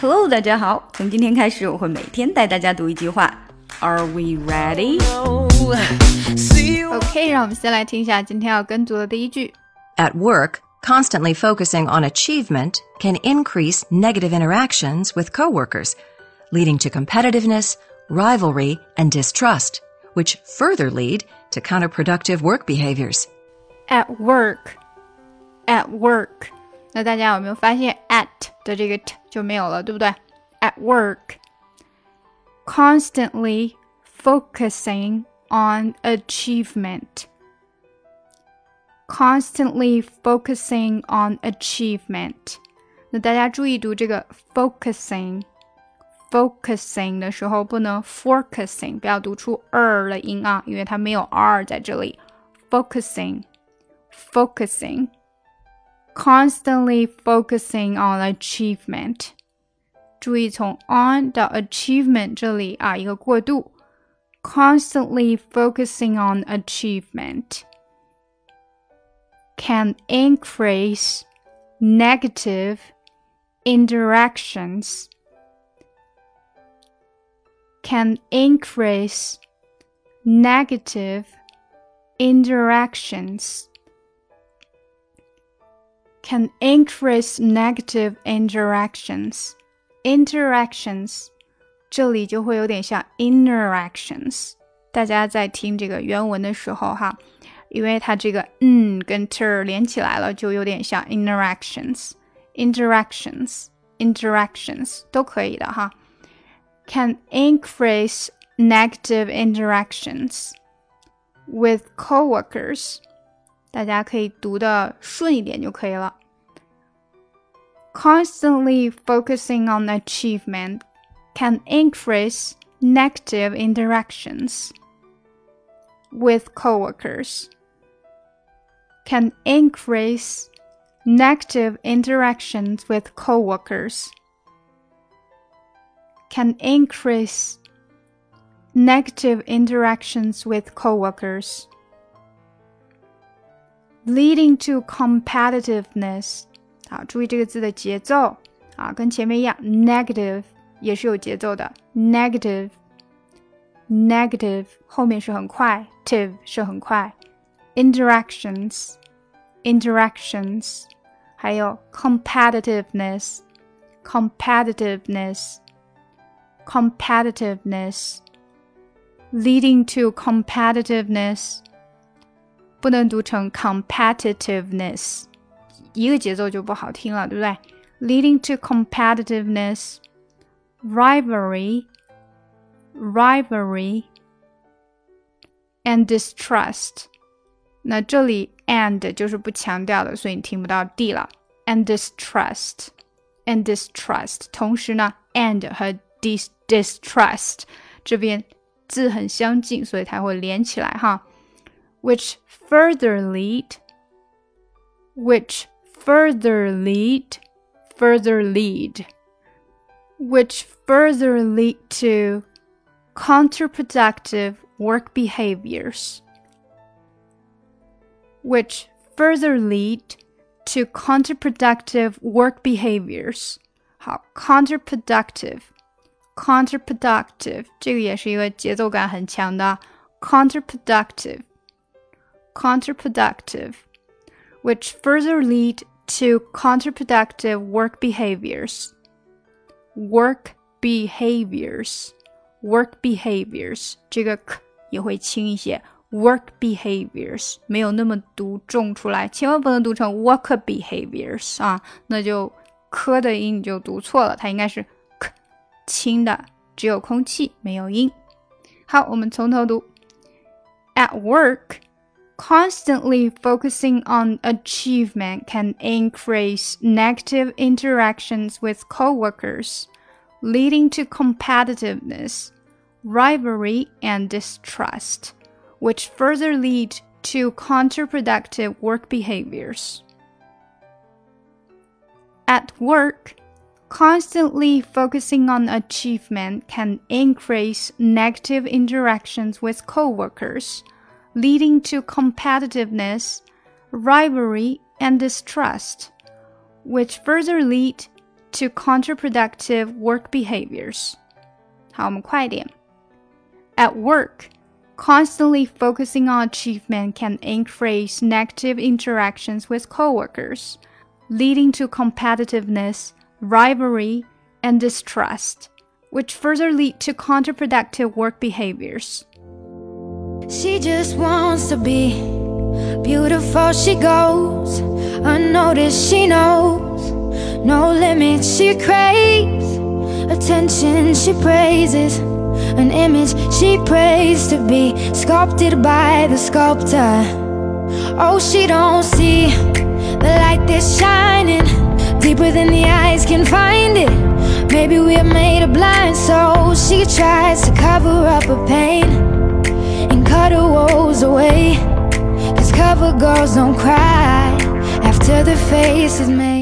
Hello，大家好。从今天开始，我会每天带大家读一句话。Are we ready? OK，让我们先来听一下今天要跟读的第一句。 At work, constantly focusing on achievement can increase negative interactions with coworkers, leading to competitiveness, rivalry, and distrust, which further lead to counterproductive work behaviors. At work, at work， 那大家有没有发现 at 的这个 t 就没有了，对不对？At work, constantly focusing on achievement. Constantly focusing on achievement。那大家注意读这个 focusing。focusing 的时候不能 focusing，不要读出 er 的音啊，因为它没有 r 在这里。focusing, focusing, constantly focusing on achievement。注意从 on 到 achievement 这里啊，一个过渡。constantly focusing on achievement can increase negative interactions can increase negative interactions can increase negative interactions interactions 这里就会有点像 interactions。大家在听这个原文的时候，哈，因为它这个嗯跟 ter 连起来了，就有点像 interactions。interactions interactions 都可以的哈。Can increase negative interactions with coworkers。 大家可以读的顺一点就可以了。Constantly focusing on achievement can increase negative interactions with coworkers. Can increase negative interactions with coworkers. Can increase negative interactions with coworkers. Leading to competitiveness. 好，注意这个字的节奏啊，跟前面一样，negative 也是有节奏的，negative，negative 后面是很快，tive 是很快，interactions，interactions，还有 competitiveness，competitiveness，competitiveness，leading to competitiveness， 不能读成 competitiveness，一个节奏就不好听了，对不对？leading to competitiveness。rivalry, rivalry, and distrust。那这里 and 就是不强调的，所以你听不到 d 了。and distrust, and distrust。同时呢，and 和 dis distrust 这边字很相近，所以它会连起来哈。 Which further lead, which further lead, further lead which further lead to counterproductive work behaviors. Which further lead to counterproductive work behaviors. 好，counterproductive, counterproductive 这个也是一个节奏感很强的 counterproductive, counterproductive, which further lead to counterproductive work behaviors work behaviors, work behaviors 这个 k 也会轻一些，work behaviors 没有那么读重出来，千万不能读成 work behaviors 啊，那就科的音你就读错了，它应该是 k 轻的，只有空气没有音。好，我们从头读。At work, constantly focusing on achievement can increase negative interactions with coworkers, leading to competitiveness, rivalry, and distrust, which further lead to counterproductive work behaviors. At work, constantly focusing on achievement can increase negative interactions with coworkers leading to competitiveness, rivalry, and distrust, which further lead to counterproductive work behaviors. 好，我们快点。At work, constantly focusing on achievement can increase negative interactions with coworkers, leading to competitiveness, rivalry, and distrust, which further lead to counterproductive work behaviors. She just wants to be beautiful. She goes unnoticed. She knows no limits. She craves attention. She praises an image she prays to be sculpted by the sculptor. Oh, she don't see the light that's shining deeper than the eyes can find it. Maybe we're made of blind, so she tries to cover up her pain Cover girls don't cry after the face is made.